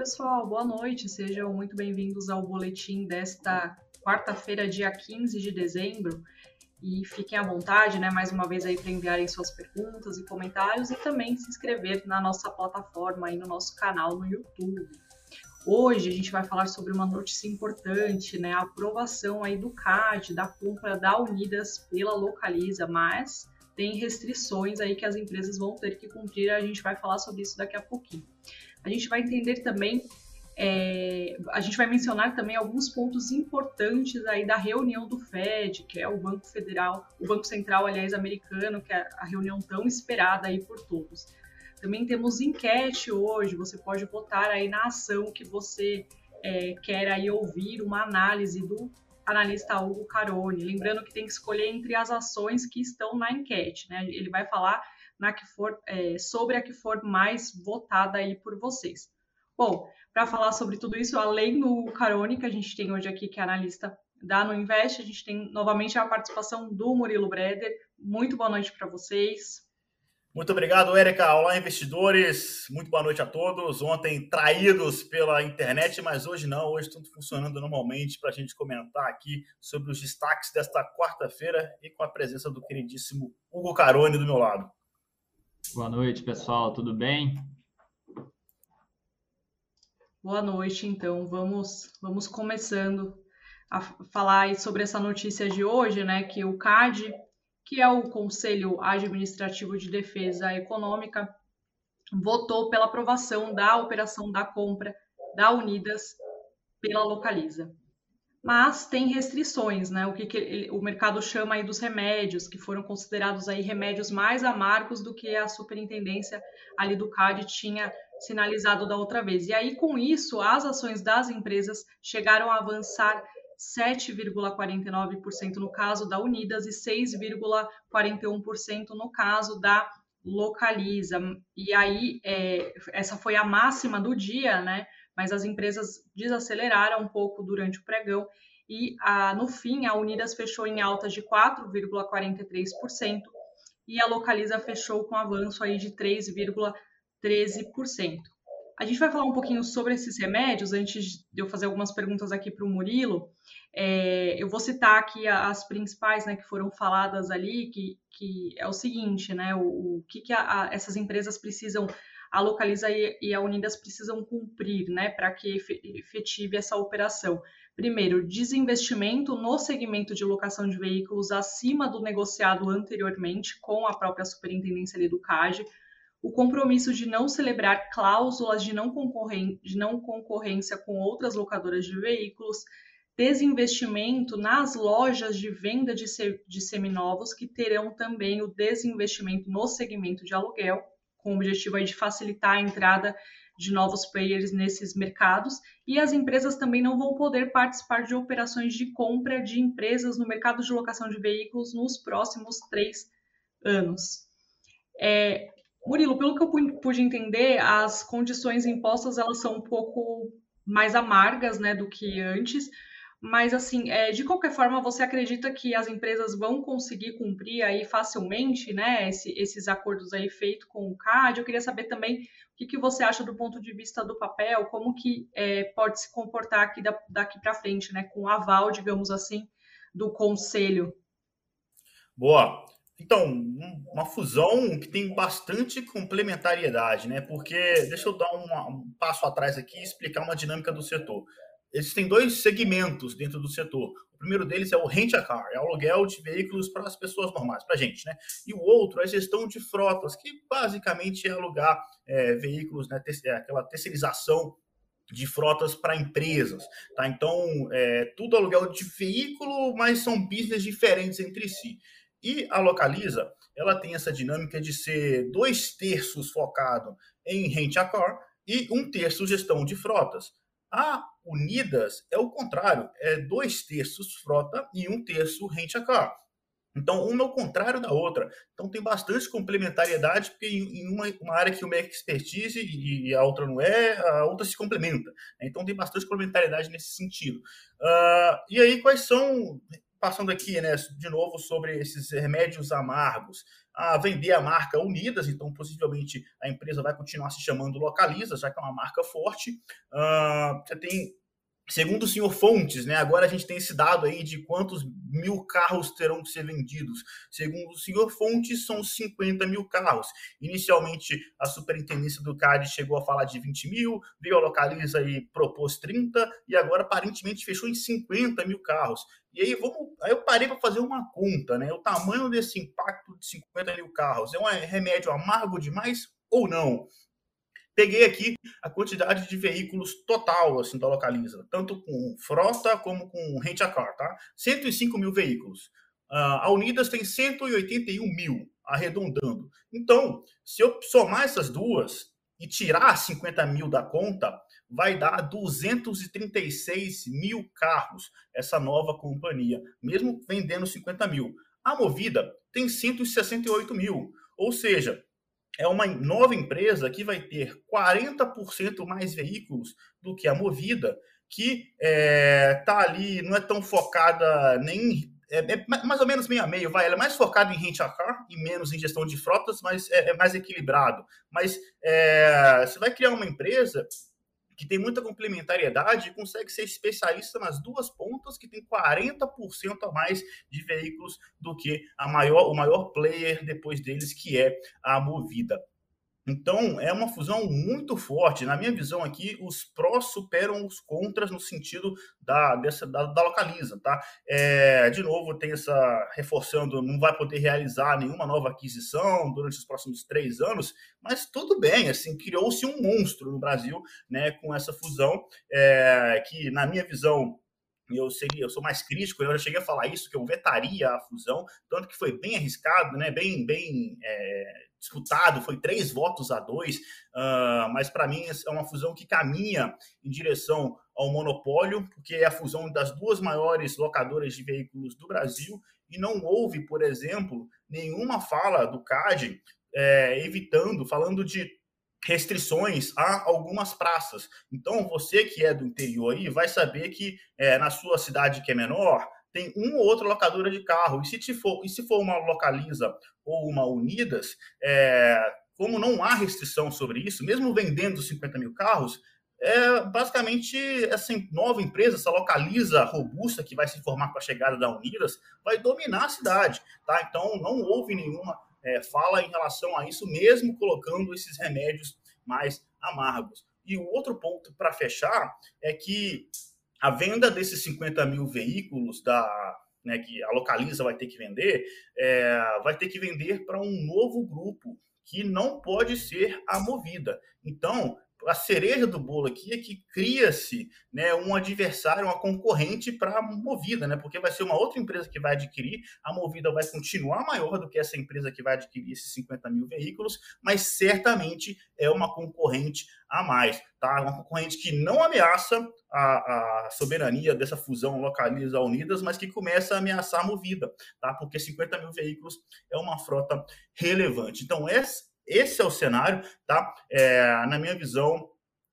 pessoal, boa noite. Sejam muito bem-vindos ao boletim desta quarta-feira, dia 15 de dezembro. E fiquem à vontade, né, mais uma vez aí para enviarem suas perguntas e comentários e também se inscrever na nossa plataforma aí no nosso canal no YouTube. Hoje a gente vai falar sobre uma notícia importante, né, a aprovação aí do CAD, da compra da Unidas pela Localiza, mas tem restrições aí que as empresas vão ter que cumprir, a gente vai falar sobre isso daqui a pouquinho. A gente vai entender também é, a gente vai mencionar também alguns pontos importantes aí da reunião do Fed, que é o Banco Federal, o Banco Central, aliás, americano, que é a reunião tão esperada aí por todos. Também temos enquete hoje, você pode votar aí na ação que você é, quer aí ouvir uma análise do analista Hugo Carone. Lembrando que tem que escolher entre as ações que estão na enquete, né? Ele vai falar na que for, é, sobre a que for mais votada aí por vocês. Bom, para falar sobre tudo isso, além do Carone, que a gente tem hoje aqui, que é analista da No Invest, a gente tem novamente a participação do Murilo Breder. Muito boa noite para vocês. Muito obrigado, Érica. Olá, investidores. Muito boa noite a todos. Ontem traídos pela internet, mas hoje não. Hoje tudo funcionando normalmente para a gente comentar aqui sobre os destaques desta quarta-feira e com a presença do queridíssimo Hugo Carone do meu lado. Boa noite, pessoal. Tudo bem? Boa noite, então. Vamos, vamos começando a falar sobre essa notícia de hoje, né? Que o CAD que é o Conselho Administrativo de Defesa Econômica, votou pela aprovação da operação da compra da Unidas pela Localiza. Mas tem restrições, né? O que, que o mercado chama aí dos remédios, que foram considerados aí remédios mais amargos do que a superintendência ali do CAD tinha sinalizado da outra vez. E aí, com isso, as ações das empresas chegaram a avançar 7,49% no caso da Unidas e 6,41% no caso da Localiza. E aí, é, essa foi a máxima do dia, né? Mas as empresas desaceleraram um pouco durante o pregão e a, no fim a Unidas fechou em alta de 4,43% e a Localiza fechou com avanço aí de 3,13%. A gente vai falar um pouquinho sobre esses remédios, antes de eu fazer algumas perguntas aqui para o Murilo. É, eu vou citar aqui as principais né, que foram faladas ali, que, que é o seguinte, né? O, o que, que a, a, essas empresas precisam, a Localiza e, a Unidas precisam cumprir, né, para que efetive essa operação. Primeiro, desinvestimento no segmento de locação de veículos acima do negociado anteriormente com a própria superintendência ali do CAD o compromisso de não celebrar cláusulas de não, de não concorrência com outras locadoras de veículos, desinvestimento nas lojas de venda de, se, de seminovos, que terão também o desinvestimento no segmento de aluguel, com o objetivo de facilitar a entrada de novos players nesses mercados, e as empresas também não vão poder participar de operações de compra de empresas no mercado de locação de veículos nos próximos três anos. É, Murilo, pelo que eu pude entender, as condições impostas elas são um pouco mais amargas, né, do que antes. Mas assim, é, de qualquer forma, você acredita que as empresas vão conseguir cumprir aí facilmente, né, esse, esses acordos aí feitos com o CAD? Eu queria saber também o que, que você acha do ponto de vista do papel, como que é, pode se comportar aqui da, daqui para frente, né, com o aval, digamos assim, do conselho. Boa. Então, uma fusão que tem bastante complementariedade, né? Porque, deixa eu dar um, um passo atrás aqui e explicar uma dinâmica do setor. Existem dois segmentos dentro do setor. O primeiro deles é o rent a car, é o aluguel de veículos para as pessoas normais, para a gente, né? E o outro é a gestão de frotas, que basicamente é alugar é, veículos, né? É aquela terceirização de frotas para empresas, tá? Então, é, tudo aluguel de veículo, mas são business diferentes entre si. E a Localiza, ela tem essa dinâmica de ser dois terços focado em rent a car e um terço gestão de frotas. A Unidas é o contrário, é dois terços frota e um terço rent a car. Então, uma é o contrário da outra. Então, tem bastante complementariedade, porque em uma, uma área que uma é expertise e a outra não é, a outra se complementa. Então, tem bastante complementariedade nesse sentido. Uh, e aí, quais são passando aqui, né, de novo sobre esses remédios amargos. A vender a marca Unidas, então possivelmente a empresa vai continuar se chamando Localiza, já que é uma marca forte. Uh, você tem Segundo o senhor Fontes, né, agora a gente tem esse dado aí de quantos mil carros terão que ser vendidos. Segundo o senhor Fontes, são 50 mil carros. Inicialmente, a superintendência do CAD chegou a falar de 20 mil, veio a Localiza e propôs 30, e agora aparentemente fechou em 50 mil carros. E aí, vamos, aí eu parei para fazer uma conta, né? O tamanho desse impacto de 50 mil carros é um remédio amargo demais ou não? Peguei aqui a quantidade de veículos total assim, da Localiza, tanto com frota como com rent a car, tá? 105 mil veículos. Uh, a Unidas tem 181 mil, arredondando. Então, se eu somar essas duas e tirar 50 mil da conta, vai dar 236 mil carros, essa nova companhia, mesmo vendendo 50 mil. A Movida tem 168 mil, ou seja, é uma nova empresa que vai ter 40% mais veículos do que a Movida, que está é, tá ali, não é tão focada nem. É, é, mais ou menos meio a meio, vai. Ela é mais focada em rent a car e menos em gestão de frotas, mas é, é mais equilibrado. Mas é, você vai criar uma empresa que tem muita complementariedade e consegue ser especialista nas duas pontas, que tem 40% a mais de veículos do que a maior, o maior player depois deles, que é a Movida. Então, é uma fusão muito forte. Na minha visão aqui, os prós superam os contras no sentido da, dessa, da, da localiza, tá? É, de novo, tem essa reforçando, não vai poder realizar nenhuma nova aquisição durante os próximos três anos, mas tudo bem, assim, criou-se um monstro no Brasil, né, com essa fusão, é, que, na minha visão, eu seria, eu sou mais crítico, eu já cheguei a falar isso, que eu vetaria a fusão, tanto que foi bem arriscado, né, bem, bem é, disputado, foi três votos a dois, uh, mas para mim é uma fusão que caminha em direção ao monopólio, porque é a fusão das duas maiores locadoras de veículos do Brasil, e não houve, por exemplo, nenhuma fala do CAD é, evitando, falando de restrições a algumas praças. Então, você que é do interior aí vai saber que é, na sua cidade que é menor, tem uma ou outra locadora de carro. E se, for, e se for uma Localiza ou uma Unidas, é, como não há restrição sobre isso, mesmo vendendo 50 mil carros, é basicamente essa nova empresa, essa localiza robusta que vai se formar com a chegada da Unidas, vai dominar a cidade. Tá? Então, não houve nenhuma é, fala em relação a isso, mesmo colocando esses remédios mais amargos. E o outro ponto para fechar é que a venda desses 50 mil veículos da, né, que a Localiza vai ter que vender, é, vai ter que vender para um novo grupo que não pode ser a Movida. Então, a cereja do bolo aqui é que cria-se né, um adversário, uma concorrente para a Movida, né? Porque vai ser uma outra empresa que vai adquirir, a Movida vai continuar maior do que essa empresa que vai adquirir esses 50 mil veículos, mas certamente é uma concorrente a mais, tá? Uma concorrente que não ameaça a, a soberania dessa fusão Localiza Unidas, mas que começa a ameaçar a Movida, tá? Porque 50 mil veículos é uma frota relevante. Então, essa esse é o cenário, tá? É, na minha visão,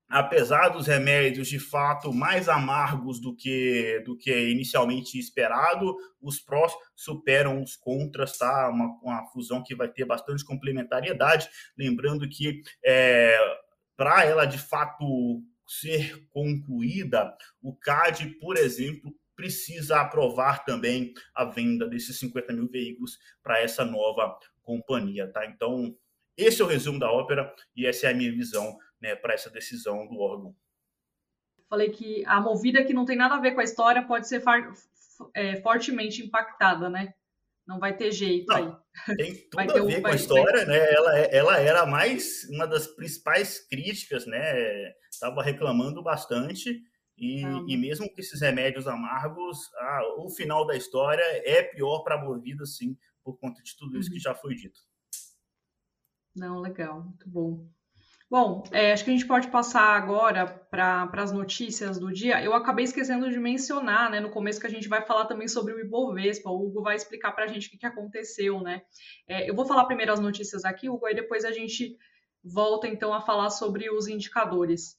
apesar dos remédios de fato mais amargos do que do que inicialmente esperado, os prós superam os contras, tá? Uma, uma fusão que vai ter bastante complementariedade. Lembrando que é, para ela de fato ser concluída, o CAD, por exemplo, precisa aprovar também a venda desses 50 mil veículos para essa nova companhia, tá? Então, esse é o resumo da ópera e essa é a minha visão né, para essa decisão do órgão. Falei que a movida que não tem nada a ver com a história pode ser é, fortemente impactada, né? Não vai ter jeito não, aí. Tem tudo vai a ver um, com a história, vai... né? Ela, é, ela era mais uma das principais críticas, né? Estava reclamando bastante. E, e, mesmo com esses remédios amargos, ah, o final da história é pior para a Movida, sim, por conta de tudo isso uhum. que já foi dito. Não, legal, muito bom. Bom, é, acho que a gente pode passar agora para as notícias do dia. Eu acabei esquecendo de mencionar, né, no começo que a gente vai falar também sobre o Ibovespa. O Hugo vai explicar para a gente o que, que aconteceu, né? É, eu vou falar primeiro as notícias aqui, Hugo, e depois a gente volta então a falar sobre os indicadores.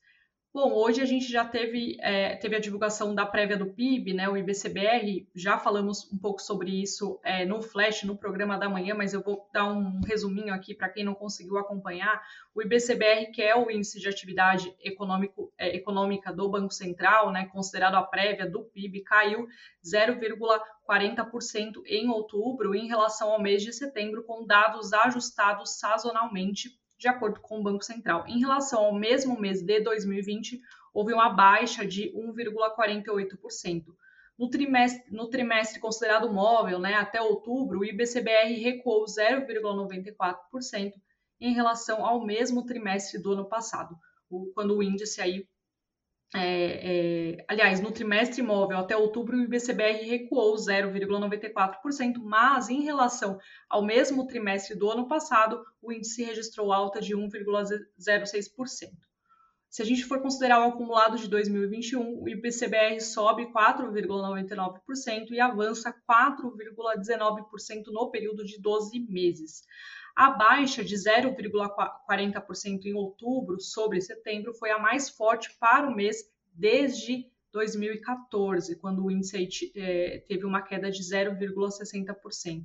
Bom, hoje a gente já teve, é, teve a divulgação da prévia do PIB, né, o IBCBR, já falamos um pouco sobre isso é, no Flash, no programa da manhã, mas eu vou dar um resuminho aqui para quem não conseguiu acompanhar. O IBCBR, que é o índice de atividade econômico, é, econômica do Banco Central, né, considerado a prévia do PIB, caiu 0,40% em outubro em relação ao mês de setembro, com dados ajustados sazonalmente de acordo com o Banco Central. Em relação ao mesmo mês de 2020, houve uma baixa de 1,48%. No trimestre, no trimestre considerado móvel, né, até outubro, o IBCBR recuou 0,94% em relação ao mesmo trimestre do ano passado, quando o índice aí é, é, aliás, no trimestre móvel até outubro, o IBCBR recuou 0,94%, mas em relação ao mesmo trimestre do ano passado, o índice registrou alta de 1,06%. Se a gente for considerar o acumulado de 2021, o IBCBR sobe 4,99% e avança 4,19% no período de 12 meses. A baixa de 0,40% em outubro sobre setembro foi a mais forte para o mês desde 2014, quando o índice é, teve uma queda de 0,60%.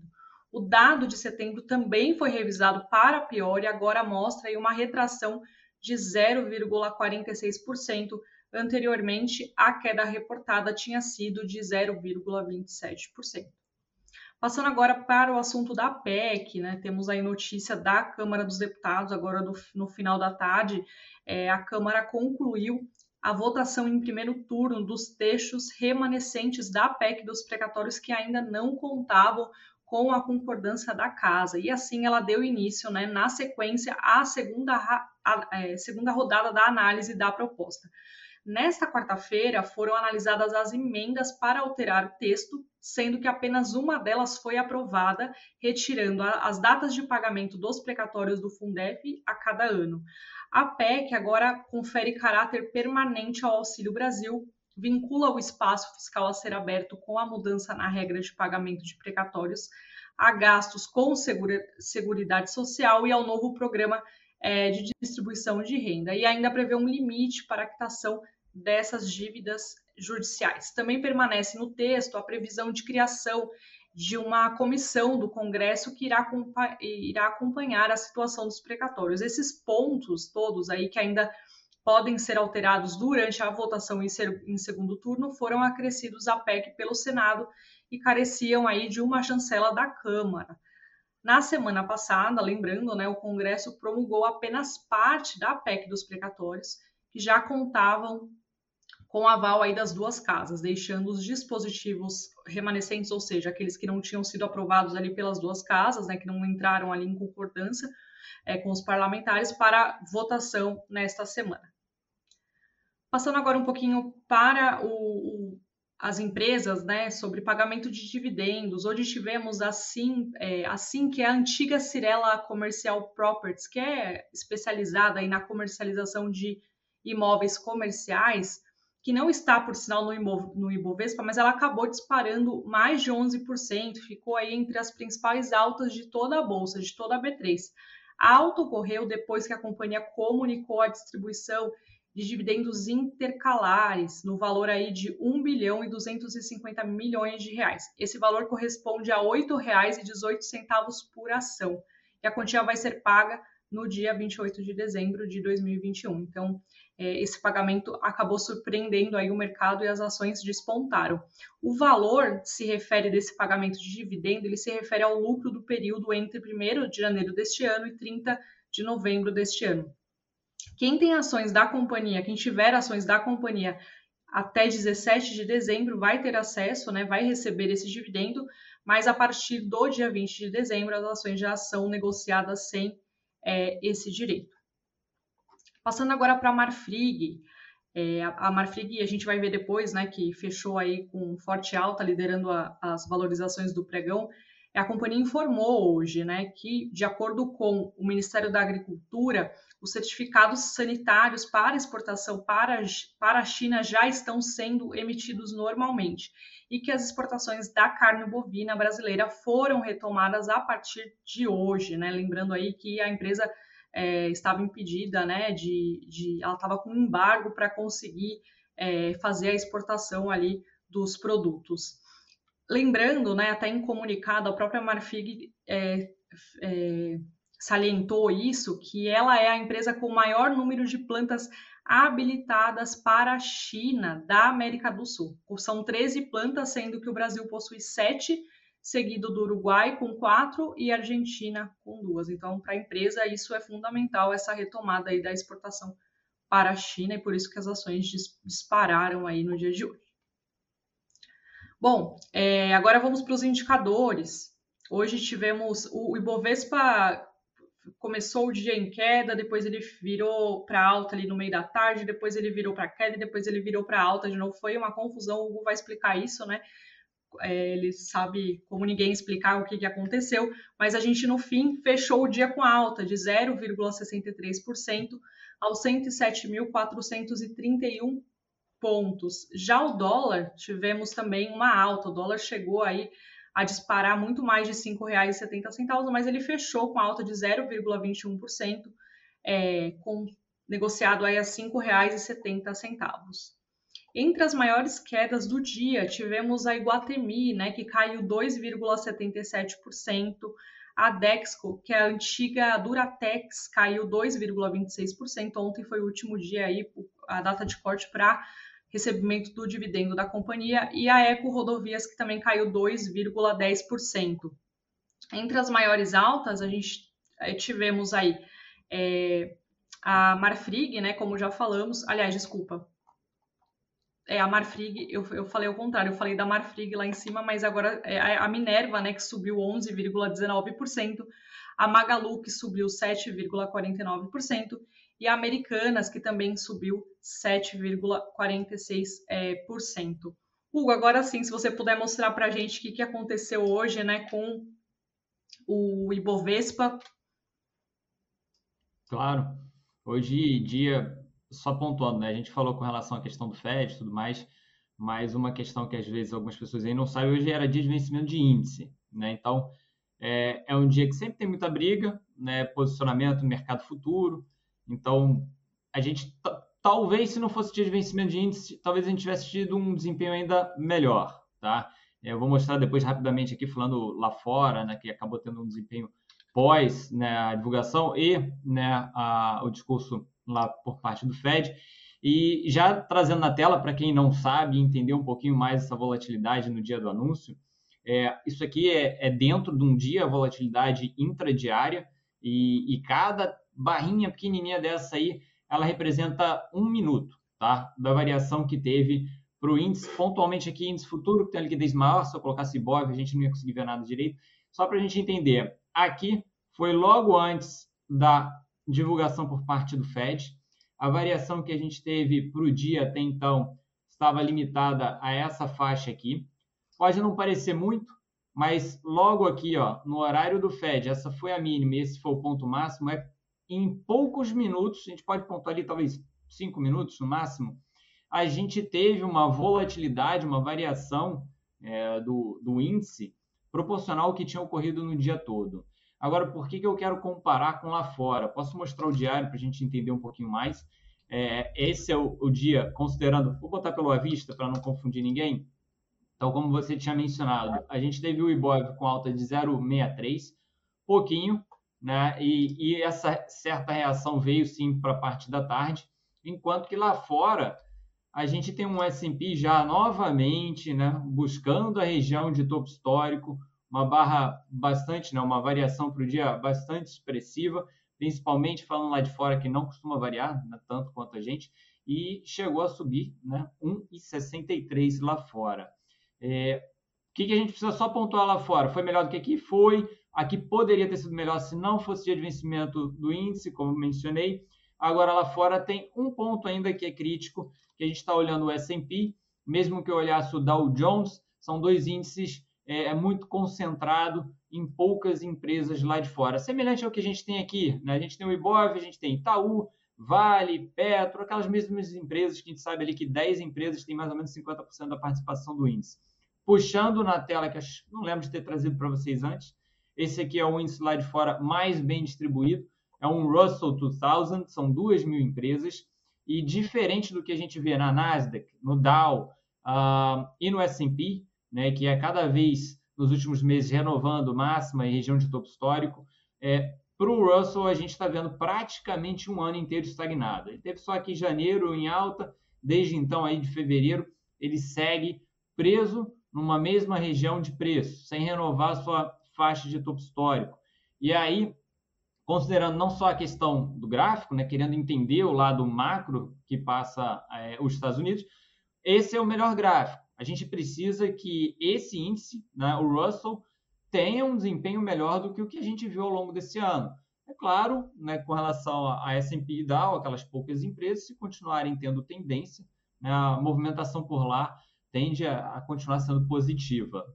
O dado de setembro também foi revisado para pior e agora mostra uma retração de 0,46%. Anteriormente, a queda reportada tinha sido de 0,27%. Passando agora para o assunto da PEC, né? Temos aí notícia da Câmara dos Deputados, agora no, no final da tarde, é, a Câmara concluiu a votação em primeiro turno dos textos remanescentes da PEC dos precatórios que ainda não contavam com a concordância da casa. E assim ela deu início, né, na sequência, à segunda, é, segunda rodada da análise da proposta. Nesta quarta-feira, foram analisadas as emendas para alterar o texto, sendo que apenas uma delas foi aprovada, retirando as datas de pagamento dos precatórios do Fundef a cada ano. A PEC agora confere caráter permanente ao Auxílio Brasil, vincula o espaço fiscal a ser aberto com a mudança na regra de pagamento de precatórios a gastos com Seguridade Social e ao novo programa é, de distribuição de renda. E ainda prevê um limite para a quitação dessas dívidas judiciais. Também permanece no texto a previsão de criação de uma comissão do Congresso que irá, irá acompanhar a situação dos precatórios. Esses pontos todos aí que ainda podem ser alterados durante a votação em, ser, em segundo turno foram acrescidos à PEC pelo Senado e careciam aí de uma chancela da Câmara. Na semana passada, lembrando, né, o Congresso promulgou apenas parte da PEC dos precatórios, que já contavam com aval aí das duas casas, deixando os dispositivos remanescentes, ou seja, aqueles que não tinham sido aprovados ali pelas duas casas, né, que não entraram ali em concordância é, com os parlamentares, para votação nesta semana. Passando agora um pouquinho para o, o, as empresas, né, sobre pagamento de dividendos. Hoje tivemos assim, é, assim que é a antiga Cirela Comercial Properties, que é especializada aí na comercialização de imóveis comerciais, que não está, por sinal, no, Ibovespa, mas ela acabou disparando mais de 11%, ficou aí entre as principais altas de toda a bolsa, de toda a B3. A alta ocorreu depois que a companhia comunicou a distribuição de dividendos intercalares no valor aí de 1 bilhão e 250 milhões de reais. Esse valor corresponde a R$ 8,18 por ação. E a quantia vai ser paga no dia 28 de dezembro de 2021. Então, esse pagamento acabou surpreendendo aí o mercado e as ações despontaram. O valor se refere desse pagamento de dividendo, ele se refere ao lucro do período entre 1 de janeiro deste ano e 30 de novembro deste ano. Quem tem ações da companhia, quem tiver ações da companhia até 17 de dezembro vai ter acesso, né, vai receber esse dividendo, mas a partir do dia 20 de dezembro as ações já são negociadas sem é, esse direito. Passando agora para a Marfrig, é, a Marfrig a gente vai ver depois, né, que fechou aí com forte alta, liderando a, as valorizações do pregão. A companhia informou hoje, né, que de acordo com o Ministério da Agricultura, os certificados sanitários para exportação para, para a China já estão sendo emitidos normalmente e que as exportações da carne bovina brasileira foram retomadas a partir de hoje, né? Lembrando aí que a empresa é, estava impedida, né, de, de ela estava com embargo para conseguir é, fazer a exportação ali dos produtos. Lembrando, né, até em comunicado, a própria Marfrig é, é, salientou isso, que ela é a empresa com o maior número de plantas habilitadas para a China da América do Sul. São 13 plantas, sendo que o Brasil possui 7, seguido do Uruguai com 4 e Argentina com 2. Então, para a empresa, isso é fundamental, essa retomada aí da exportação para a China, e por isso que as ações dispararam aí no dia de hoje. Bom, é, agora vamos para os indicadores. Hoje tivemos o Ibovespa começou o dia em queda, depois ele virou para alta ali no meio da tarde, depois ele virou para queda, depois ele virou para alta de novo. Foi uma confusão, o Hugo vai explicar isso, né? É, ele sabe como ninguém explicar o que, que aconteceu, mas a gente no fim fechou o dia com alta de 0,63% aos 107.431 pontos. Já o dólar, tivemos também uma alta, o dólar chegou aí a disparar muito mais de R$ 5,70, mas ele fechou com alta de 0,21%, é, com negociado aí a R$ 5,70. Entre as maiores quedas do dia, tivemos a Iguatemi, né, que caiu 2,77%, a Dexco, que é a antiga Duratex, caiu 2,26%. Ontem foi o último dia aí, a data de corte para recebimento do dividendo da companhia, e a Eco Rodovias, que também caiu 2,10%. Entre as maiores altas, a gente eh, tivemos aí é, a Marfrig, né, como já falamos, aliás, desculpa, é a Marfrig, eu, eu falei ao contrário, eu falei da Marfrig lá em cima, mas agora é a Minerva, né, que subiu 11,19%, a Magalu, que subiu 7,49%, e a Americanas, que também subiu 7,46%. É, Hugo, agora sim, se você puder mostrar para a gente o que, que aconteceu hoje né, com o Ibovespa. Claro. Hoje, dia, só pontuando, né? A gente falou com relação à questão do FED e tudo mais, mas uma questão que às vezes algumas pessoas aí não sabem, hoje era dia de vencimento de índice, né? Então, é, é um dia que sempre tem muita briga, né? Posicionamento mercado futuro, então, a gente talvez se não fosse dia de vencimento de índice, talvez a gente tivesse tido um desempenho ainda melhor, tá? Eu vou mostrar depois rapidamente aqui falando lá fora, né, que acabou tendo um desempenho pós né, a divulgação e né, a, o discurso lá por parte do Fed. E já trazendo na tela, para quem não sabe entender um pouquinho mais essa volatilidade no dia do anúncio, é, isso aqui é, é, dentro de um dia a volatilidade intradiária e, e cada barrinha pequenininha dessa aí, ela representa um minuto, tá? Da variação que teve para o índice, pontualmente aqui, índice futuro, que tem a liquidez maior, se eu colocasse IBOV, a gente não ia conseguir ver nada direito. Só para a gente entender, aqui foi logo antes da divulgação por parte do Fed. A variação que a gente teve para o dia até então estava limitada a essa faixa aqui. Pode não parecer muito, mas logo aqui, ó, no horário do Fed, essa foi a mínima e esse foi o ponto máximo, é em poucos minutos, a gente pode pontuar ali talvez cinco minutos no máximo, a gente teve uma volatilidade, uma variação é, do, do índice proporcional ao que tinha ocorrido no dia todo. Agora, por que, que eu quero comparar com lá fora? Posso mostrar o diário para a gente entender um pouquinho mais? É, esse é o, o, dia, considerando, vou botar pelo à vista para não confundir ninguém. Então, como você tinha mencionado, a gente teve o IBOV com alta de 0,63, pouquinho, né? E, e essa certa reação veio sim para a parte da tarde, enquanto que lá fora a gente tem um S&P já novamente, né, buscando a região de topo histórico, uma barra bastante, né, uma variação para o dia bastante expressiva, principalmente falando lá de fora que não costuma variar né, tanto quanto a gente, e chegou a subir né, 1,63 lá fora. É, o que, que a gente precisa só pontuar lá fora? Foi melhor do que aqui? Foi. Aqui poderia ter sido melhor se não fosse dia de vencimento do índice, como mencionei. Agora lá fora tem um ponto ainda que é crítico, que a gente está olhando o S&P, mesmo que eu olhasse o Dow Jones, são dois índices é, é, muito concentrado em poucas empresas lá de fora. Semelhante ao que a gente tem aqui, né? A gente tem o Ibov, a gente tem Itaú, Vale, Petro, aquelas mesmas empresas que a gente sabe ali que 10 empresas têm mais ou menos 50% da participação do índice. Puxando na tela, que não lembro de ter trazido para vocês antes, esse aqui é o índice lá de fora mais bem distribuído. é um Russell 2000, são duas mil empresas, e diferente do que a gente vê na Nasdaq, no Dow uh, e no S&P, né, que é cada vez nos últimos meses renovando máxima e região de topo histórico, é, para o Russell a gente está vendo praticamente um ano inteiro estagnado. Ele teve só aqui janeiro em alta, desde então aí de fevereiro ele segue preso numa mesma região de preço, sem renovar sua faixa de topo histórico. E aí considerando não só a questão do gráfico, né, querendo entender o lado macro que passa é, os Estados Unidos, esse é o melhor gráfico. A gente precisa que esse índice, né, o Russell, tenha um desempenho melhor do que o que a gente viu ao longo desse ano. É claro, né, com relação a S&P e Dow, aquelas poucas empresas, se continuarem tendo tendência, né, a movimentação por lá tende a, a continuar sendo positiva.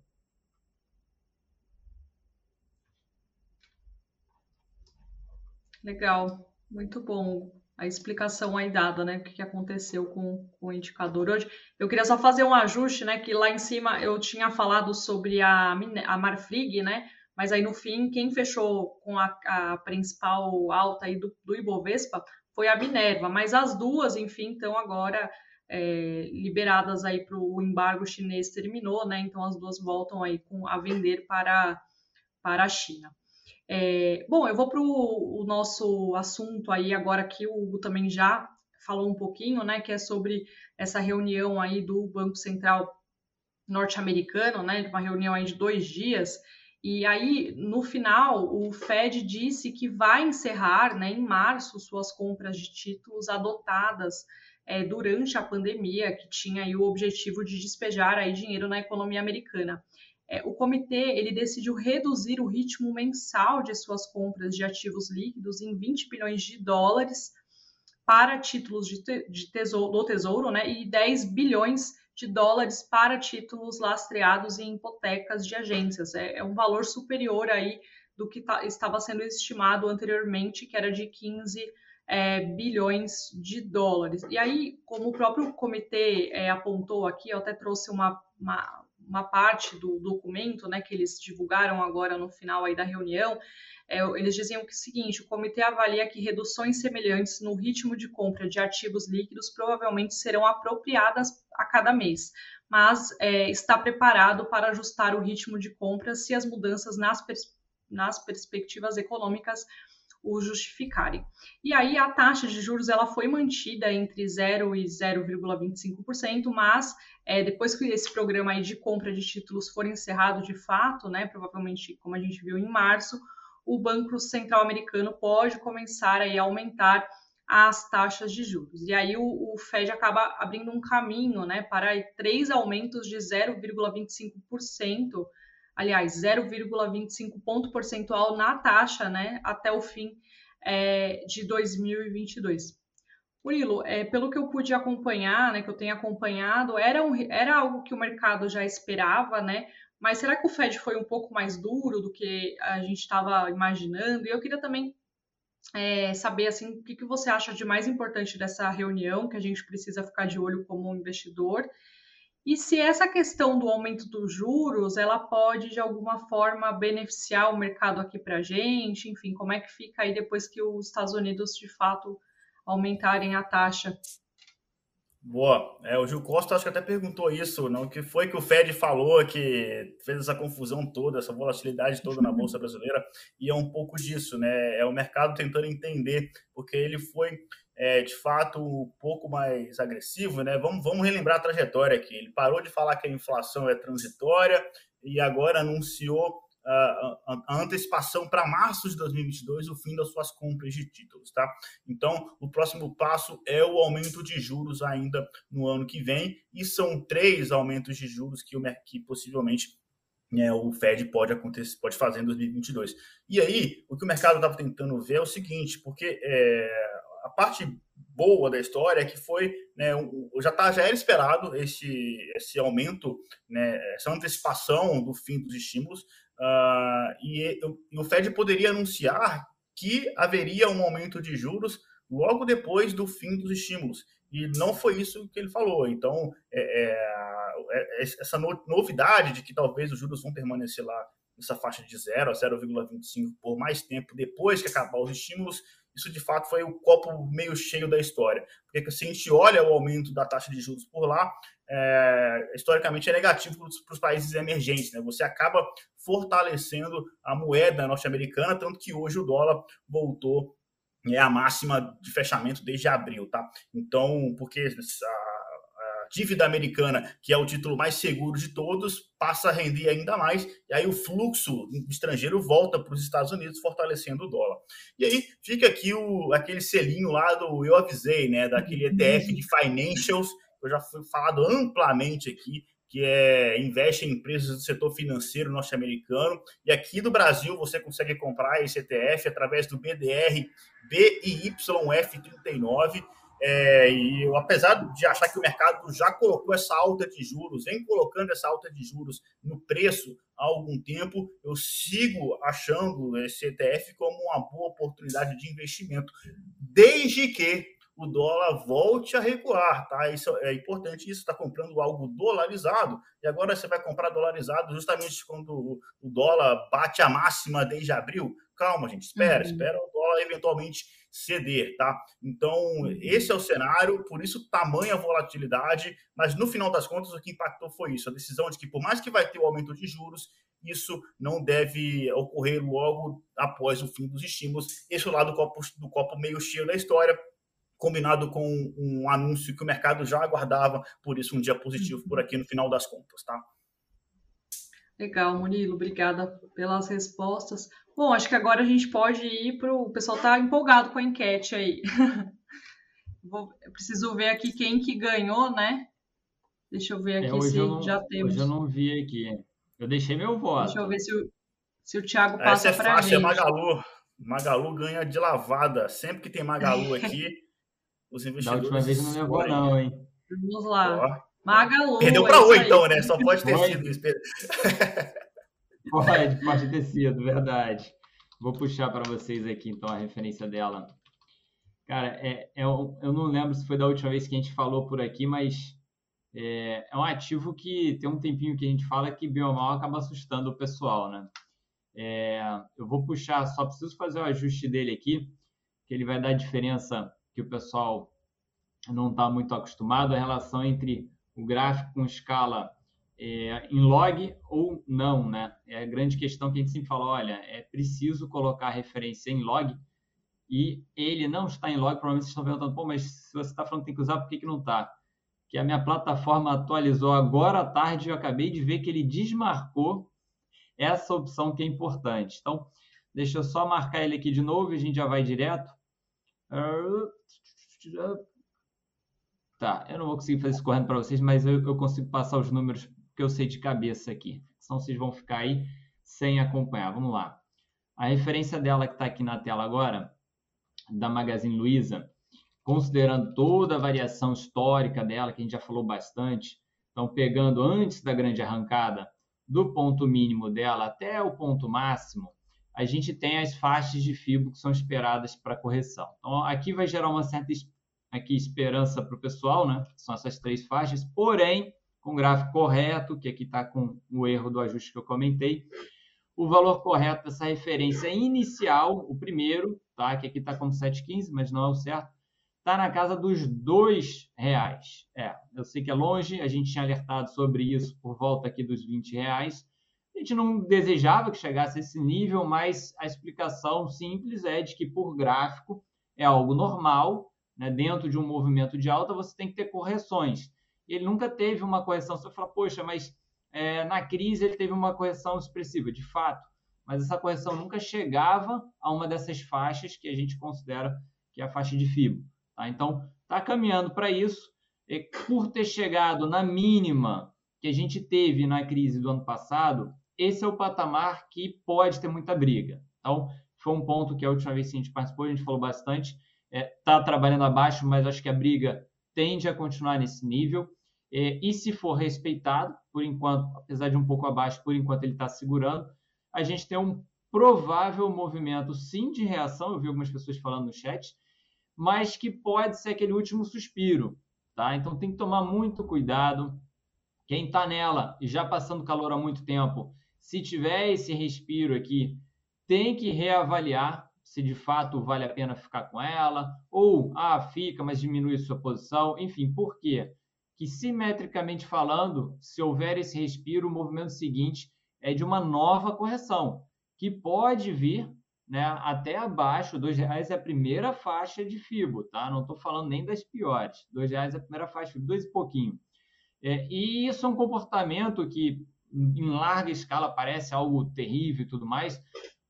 Legal, muito bom a explicação aí dada, né? O que aconteceu com, com, o indicador hoje. Eu queria só fazer um ajuste, né? Que lá em cima eu tinha falado sobre a, a Marfrig, né? Mas aí no fim, quem fechou com a, a principal alta aí do, do Ibovespa foi a Minerva. Mas as duas, enfim, estão agora é, liberadas aí para o embargo chinês terminou, né? Então as duas voltam aí com, a vender para, para a China. É, bom, eu vou para o nosso assunto aí agora que o Hugo também já falou um pouquinho, né, que é sobre essa reunião aí do Banco Central norte-americano, né, uma reunião aí de dois dias, e aí, no final, o Fed disse que vai encerrar, né, em março, suas compras de títulos adotadas é, durante a pandemia, que tinha aí o objetivo de despejar aí dinheiro na economia americana é, o comitê ele decidiu reduzir o ritmo mensal de suas compras de ativos líquidos em 20 bilhões de dólares para títulos de, te, de tesouro, do Tesouro né, e 10 bilhões de dólares para títulos lastreados em hipotecas de agências. É, é um valor superior aí do que tá, estava sendo estimado anteriormente, que era de 15 é, bilhões de dólares. E aí, como o próprio comitê é, apontou aqui, eu até trouxe uma, uma uma parte do documento, né, que eles divulgaram agora no final aí da reunião, é, eles diziam que é o seguinte: o comitê avalia que reduções semelhantes no ritmo de compra de ativos líquidos provavelmente serão apropriadas a cada mês, mas é, está preparado para ajustar o ritmo de compra se as mudanças nas, pers nas perspectivas econômicas o justificarem. E aí a taxa de juros ela foi mantida entre 0 e 0,25%, mas é, depois que esse programa de compra de títulos for encerrado de fato, né, provavelmente como a gente viu em março, o Banco Central Americano pode começar aí a aumentar as taxas de juros. E aí o, o Fed acaba abrindo um caminho né, para três aumentos de 0,25% aliás, 0,25 ponto percentual na taxa, né, até o fim é, de 2022. Murilo, é, pelo que eu pude acompanhar, né, que eu tenho acompanhado, era, um, era algo que o mercado já esperava, né? Mas será que o Fed foi um pouco mais duro do que a gente estava imaginando? E eu queria também é, saber assim, o que, que você acha de mais importante dessa reunião que a gente precisa ficar de olho como investidor e se essa questão do aumento dos juros, ela pode de alguma forma beneficiar o mercado aqui para a gente, enfim, como é que fica aí depois que os Estados Unidos de fato aumentarem a taxa? Boa. É, o Gil Costa acho que até perguntou isso, não? O que foi que o Fed falou que fez essa confusão toda, essa volatilidade toda na Bolsa Brasileira? E é um pouco disso, né? É o mercado tentando entender, porque ele foi é, de fato um pouco mais agressivo, né? Vamos, vamos relembrar a trajetória aqui. Ele parou de falar que a inflação é transitória e agora anunciou a, a antecipação para março de 2022 o fim das suas compras de títulos, tá? Então, o próximo passo é o aumento de juros ainda no ano que vem e são três aumentos de juros que, o, que possivelmente né, o Fed pode acontecer, pode fazer em 2022. E aí, o que o mercado estava tentando ver é o seguinte, porque é, a parte boa da história é que foi, né, já, tá, já era esperado esse, esse aumento, né, essa antecipação do fim dos estímulos, uh, e, e o Fed poderia anunciar que haveria um aumento de juros logo depois do fim dos estímulos. E não foi isso que ele falou. Então, é, é, é, essa novidade de que talvez os juros vão permanecer lá nessa faixa de 0 a 0,25 por mais tempo depois que acabar os estímulos, isso de fato foi o copo meio cheio da história. Porque se a gente olha o aumento da taxa de juros por lá, é, historicamente é negativo para os países emergentes. Né? Você acaba fortalecendo a moeda norte-americana, tanto que hoje o dólar voltou é a máxima de fechamento desde abril, tá? Então, porque dívida americana, que é o título mais seguro de todos, passa a render ainda mais, e aí o fluxo estrangeiro volta para os Estados Unidos, fortalecendo o dólar. E aí fica aqui o, aquele selinho lá do eu avisei, né, daquele ETF de financials, que eu já fui falado amplamente aqui, que é, investe em empresas do setor financeiro norte-americano. E aqui do Brasil você consegue comprar esse ETF através do BDR BIYF39. É, e eu, apesar de achar que o mercado já colocou essa alta de juros, vem colocando essa alta de juros no preço há algum tempo, eu sigo achando esse ETF como uma boa oportunidade de investimento, desde que o dólar volte a recuar, tá? Isso é importante, isso está comprando algo dolarizado, e agora você vai comprar dolarizado justamente quando o dólar bate a máxima desde abril. Calma, gente, espera, uhum. espera o dólar eventualmente ceder, tá? Então, esse é o cenário, por isso tamanha volatilidade, mas no final das contas o que impactou foi isso, a decisão de que por mais que vai ter o aumento de juros, isso não deve ocorrer logo após o fim dos estímulos. Esse é o lado do copo, do copo meio cheio da história, combinado com um anúncio que o mercado já aguardava, por isso um dia positivo por aqui no final das contas, tá? Legal, Murilo, obrigada pelas respostas. Bom, acho que agora a gente pode ir para o pessoal tá empolgado com a enquete aí. Vou, eu preciso ver aqui quem que ganhou, né? Deixa eu ver é, aqui é, se não, já temos. Hoje eu não vi aqui. Eu deixei meu voto. Deixa eu ver se o, se o Thiago passa para a é gente. É Magalu. Magalu ganha de lavada. Sempre que tem Magalu aqui, os investidores. Da última vez não levou, não, hein? Vamos lá. Magalu. Perdeu para oi, então, né? Só pode ter sido. pode, pode ter sido, verdade. Vou puxar para vocês aqui, então, a referência dela. Cara, é, é, eu não lembro se foi da última vez que a gente falou por aqui, mas é, é um ativo que tem um tempinho que a gente fala que biomal acaba assustando o pessoal, né? É, eu vou puxar, só preciso fazer o ajuste dele aqui, que ele vai dar diferença que o pessoal não está muito acostumado, a relação entre o gráfico com escala é, em log ou não, né? É a grande questão que a gente sempre fala, olha, é preciso colocar a referência em log e ele não está em log, provavelmente vocês estão perguntando, pô, mas se você está falando que tem que usar, por que, que não está? Que a minha plataforma atualizou agora à tarde e eu acabei de ver que ele desmarcou essa opção que é importante. Então, deixa eu só marcar ele aqui de novo e a gente já vai direto. Tá, eu não vou conseguir fazer isso correndo para vocês, mas eu, eu, consigo passar os números que eu sei de cabeça aqui. Senão vocês vão ficar aí sem acompanhar. Vamos lá. A referência dela que está aqui na tela agora, da Magazine Luiza, considerando toda a variação histórica dela, que a gente já falou bastante, então pegando antes da grande arrancada, do ponto mínimo dela até o ponto máximo, a gente tem as faixas de fibro que são esperadas para correção. Então, aqui vai gerar uma certa aqui esperança para o pessoal, né? São essas três faixas, porém, com gráfico correto, que aqui está com o erro do ajuste que eu comentei, o valor correto dessa referência inicial, o primeiro, tá? Que aqui está como 7,15, mas não é o certo, está na casa dos dois reais. É, eu sei que é longe, a gente tinha alertado sobre isso por volta aqui dos 20 reais. A gente não desejava que chegasse a esse nível, mas a explicação simples é de que por gráfico é algo normal, né, dentro de um movimento de alta, você tem que ter correções. Ele nunca teve uma correção. Você fala, poxa, mas é, na crise ele teve uma correção expressiva, de fato. Mas essa correção nunca chegava a uma dessas faixas que a gente considera que é a faixa de fibra. Tá? Então, está caminhando para isso. E por ter chegado na mínima que a gente teve na crise do ano passado, esse é o patamar que pode ter muita briga. Então, foi um ponto que a última vez que a gente participou, a gente falou bastante está é, tá trabalhando abaixo, mas acho que a briga tende a continuar nesse nível. É, e se for respeitado, por enquanto, apesar de um pouco abaixo, por enquanto ele está segurando, a gente tem um provável movimento, sim, de reação. Eu vi algumas pessoas falando no chat, mas que pode ser aquele último suspiro. Tá? Então tem que tomar muito cuidado. Quem está nela e já passando calor há muito tempo, se tiver esse respiro aqui, tem que reavaliar se de fato vale a pena ficar com ela, ou, ah, fica, mas diminui sua posição, enfim, por quê? Que simetricamente falando, se houver esse respiro, o movimento seguinte é de uma nova correção, que pode vir né, até abaixo, R$ reais é a primeira faixa de FIBO, tá? Não estou falando nem das piores. R$ reais é a primeira faixa, FIBO, dois e pouquinho. É, e isso é um comportamento que, em larga escala, parece algo terrível e tudo mais,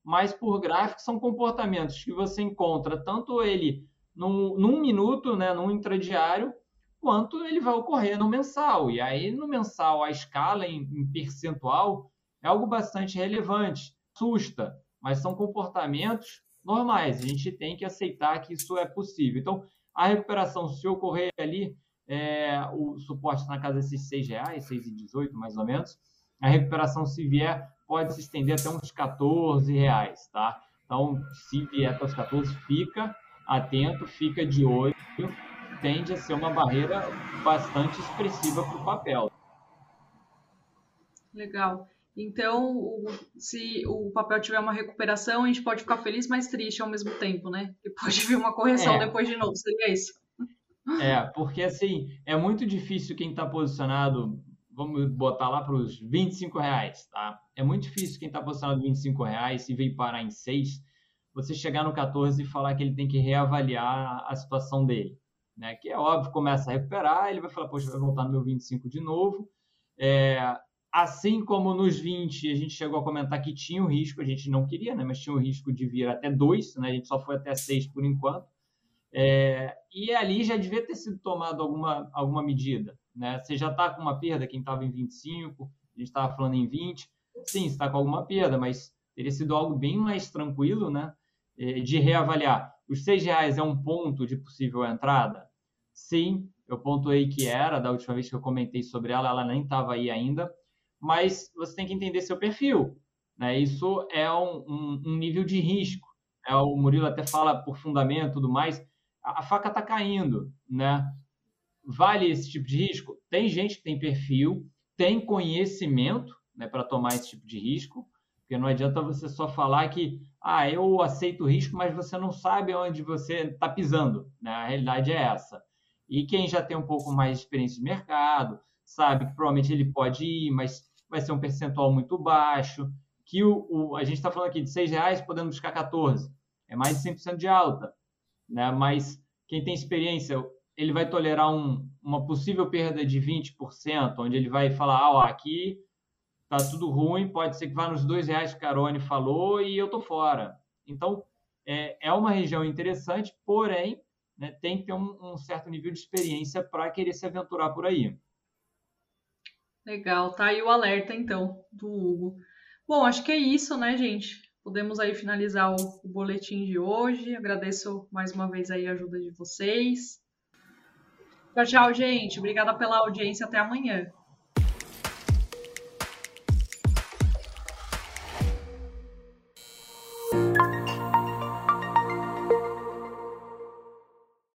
mas por gráfico são comportamentos que você encontra tanto ele num, num minuto, né, num intradiário, quanto ele vai ocorrer no mensal. E aí, no mensal, a escala em, em percentual é algo bastante relevante. Assusta, mas são comportamentos normais. A gente tem que aceitar que isso é possível. Então, a recuperação, se ocorrer ali, é, o suporte na casa desses R$ reais, 6,18 mais ou menos, a recuperação, se vier, pode se estender até uns 14 reais, tá? Então, se vier até os 14, fica atento, fica de olho, tende a ser uma barreira bastante expressiva para o papel. Legal. Então, se o papel tiver uma recuperação, a gente pode ficar feliz, mas triste ao mesmo tempo, né? E pode vir uma correção é. depois de novo, seria isso? É, porque assim, é muito difícil quem está posicionado, vamos botar lá para os 25 reais, tá? É muito difícil quem está posicionado 25 reais e veio parar em 6, você chegar no 14 e falar que ele tem que reavaliar a situação dele, né? Que é óbvio, começa a recuperar, ele vai falar, poxa, vai voltar no meu 25 de novo. É, Assim como nos 20 a gente chegou a comentar que tinha o risco, a gente não queria, né? mas tinha o risco de vir até 2, né? a gente só foi até 6 por enquanto. É, e ali já devia ter sido tomado alguma, alguma medida. Né? Você já está com uma perda, quem estava em 25, a gente estava falando em 20. Sim, está com alguma perda, mas teria sido algo bem mais tranquilo né? É, de reavaliar. Os R$ reais é um ponto de possível entrada? Sim, eu pontuei que era, da última vez que eu comentei sobre ela, ela nem estava aí ainda mas você tem que entender seu perfil. Né? Isso é um, um, um nível de risco. É, o Murilo até fala por fundamento e tudo mais. A, faca está caindo. Né? Vale esse tipo de risco? Tem gente que tem perfil, tem conhecimento né, para tomar esse tipo de risco, porque não adianta você só falar que ah, eu aceito o risco, mas você não sabe onde você está pisando. Né? A realidade é essa. E quem já tem um pouco mais de experiência de mercado, sabe que provavelmente ele pode ir, mas vai ser um percentual muito baixo, que o, o a gente está falando aqui de R$ reais podendo buscar 14, é mais de 100% de alta, né? Mas quem tem experiência, ele vai tolerar um, uma possível perda de 20%, onde ele vai falar, ah, ó, aqui tá tudo ruim, pode ser que vá nos dois reais que o Carone falou e eu tô fora. Então, é, é uma região interessante, porém, né, tem que ter um, um certo nível de experiência para querer se aventurar por aí. Legal, tá aí o alerta então do Hugo. Bom, acho que é isso, né, gente? Podemos aí finalizar o, o boletim de hoje. Agradeço mais uma vez aí a ajuda de vocês. Tchau, tchau, gente. Obrigada pela audiência. Até amanhã.